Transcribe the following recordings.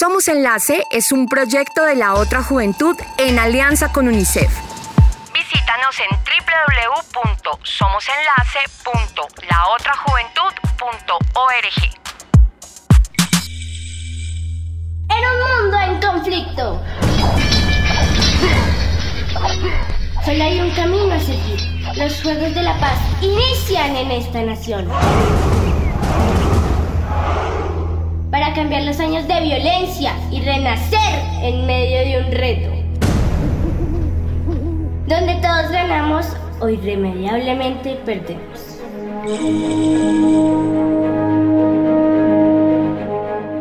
Somos Enlace es un proyecto de la otra juventud en alianza con UNICEF. Visítanos en www.somosenlace.laotrajuventud.org. En un mundo en conflicto. Solo hay un camino a seguir. Los Juegos de la Paz inician en esta nación. Para cambiar los años de violencia y renacer en medio de un reto. Donde todos ganamos o irremediablemente perdemos.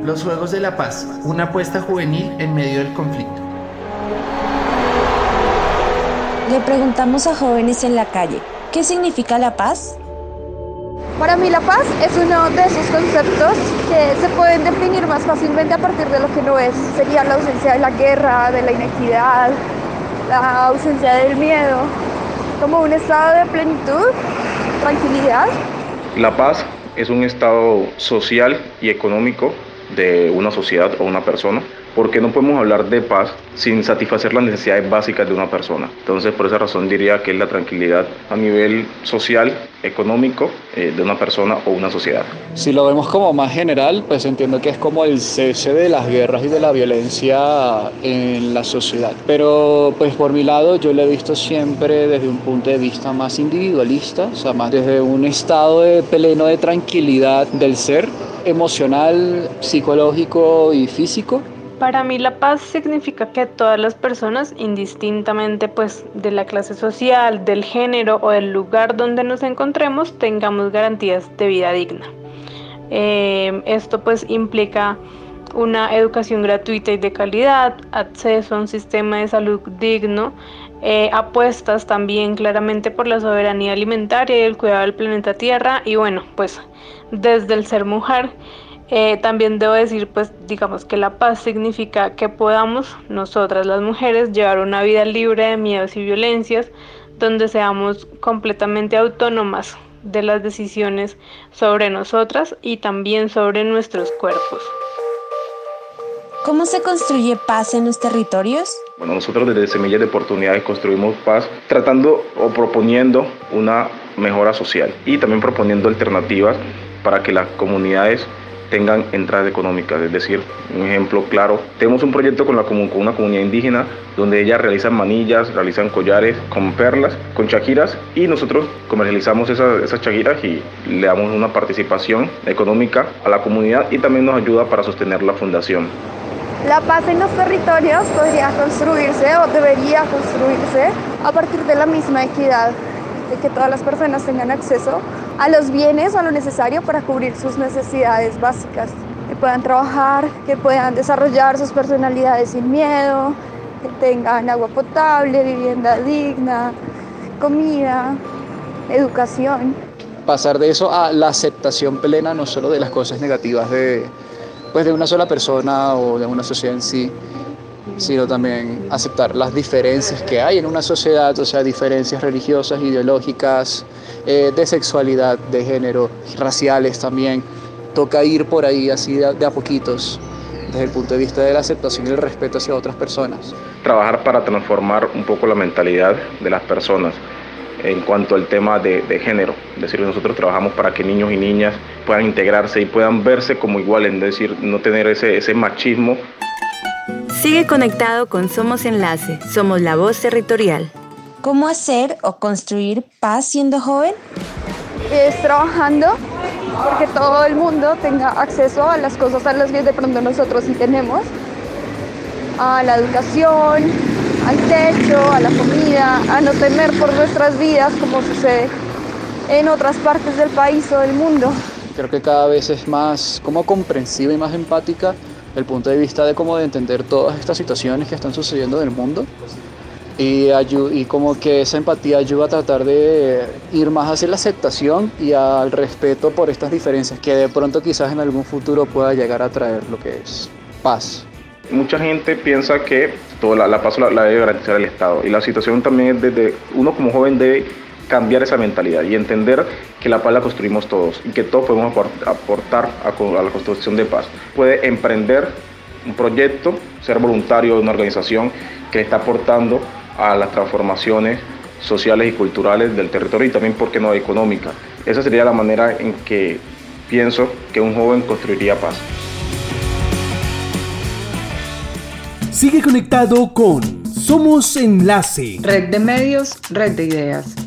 Los Juegos de la Paz, una apuesta juvenil en medio del conflicto. Le preguntamos a jóvenes en la calle, ¿qué significa la paz? Para mí la paz es uno de esos conceptos que se pueden definir más fácilmente a partir de lo que no es. Sería la ausencia de la guerra, de la inequidad, la ausencia del miedo, como un estado de plenitud, tranquilidad. La paz es un estado social y económico de una sociedad o una persona porque no podemos hablar de paz sin satisfacer las necesidades básicas de una persona. Entonces, por esa razón diría que es la tranquilidad a nivel social, económico eh, de una persona o una sociedad. Si lo vemos como más general, pues entiendo que es como el cese de las guerras y de la violencia en la sociedad. Pero pues por mi lado yo lo he visto siempre desde un punto de vista más individualista, o sea, más desde un estado de pleno de tranquilidad del ser emocional, psicológico y físico para mí la paz significa que todas las personas, indistintamente pues de la clase social, del género o del lugar donde nos encontremos, tengamos garantías de vida digna. Eh, esto pues implica una educación gratuita y de calidad, acceso a un sistema de salud digno, eh, apuestas también claramente por la soberanía alimentaria y el cuidado del planeta Tierra y bueno, pues desde el ser mujer eh, también debo decir, pues digamos que la paz significa que podamos nosotras las mujeres llevar una vida libre de miedos y violencias, donde seamos completamente autónomas de las decisiones sobre nosotras y también sobre nuestros cuerpos. ¿Cómo se construye paz en los territorios? Bueno, nosotros desde Semillas de Oportunidades construimos paz tratando o proponiendo una mejora social y también proponiendo alternativas para que las comunidades tengan entradas económicas. Es decir, un ejemplo claro, tenemos un proyecto con una comunidad indígena donde ellas realizan manillas, realizan collares con perlas, con chaquiras y nosotros comercializamos esas, esas chaquiras y le damos una participación económica a la comunidad y también nos ayuda para sostener la fundación. La paz en los territorios podría construirse o debería construirse a partir de la misma equidad, de que todas las personas tengan acceso a los bienes a lo necesario para cubrir sus necesidades básicas, que puedan trabajar, que puedan desarrollar sus personalidades sin miedo, que tengan agua potable, vivienda digna, comida, educación. Pasar de eso a la aceptación plena no solo de las cosas negativas de, pues de una sola persona o de una sociedad en sí, sino también aceptar las diferencias que hay en una sociedad, o sea, diferencias religiosas, ideológicas, eh, de sexualidad, de género, raciales también. Toca ir por ahí así de, a poquitos, desde el punto de vista de la aceptación y el respeto hacia otras personas. Trabajar para transformar un poco la mentalidad de las personas en cuanto al tema de, género. Es decir, nosotros trabajamos para que niños y niñas puedan integrarse y puedan verse como iguales, es decir, no tener ese, ese machismo Sigue conectado con Somos Enlace, somos la voz territorial. ¿Cómo hacer o construir paz siendo joven? Es trabajando porque todo el mundo tenga acceso a las cosas a las que de pronto nosotros sí tenemos, a la educación, al techo, a la comida, a no temer por nuestras vidas como sucede en otras partes del país o del mundo. Creo que cada vez es más como comprensiva y más empática el punto de vista de cómo de entender todas estas situaciones que están sucediendo en el mundo y, y como que esa empatía ayuda a tratar de ir más hacia la aceptación y al respeto por estas diferencias que de pronto quizás en algún futuro pueda llegar a traer lo que es paz. Mucha gente piensa que toda la, paz la, la debe garantizar el Estado y la situación también es desde uno como joven debe cambiar esa mentalidad y entender que la paz la construimos todos y que todos podemos aportar a, la construcción de paz. Puede emprender un proyecto, ser voluntario de una organización que está aportando a las transformaciones sociales y culturales del territorio y también, ¿por qué no, económica? Esa sería la manera en que pienso que un joven construiría paz. Sigue conectado con Somos Enlace. Red de medios, red de ideas.